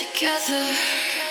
together.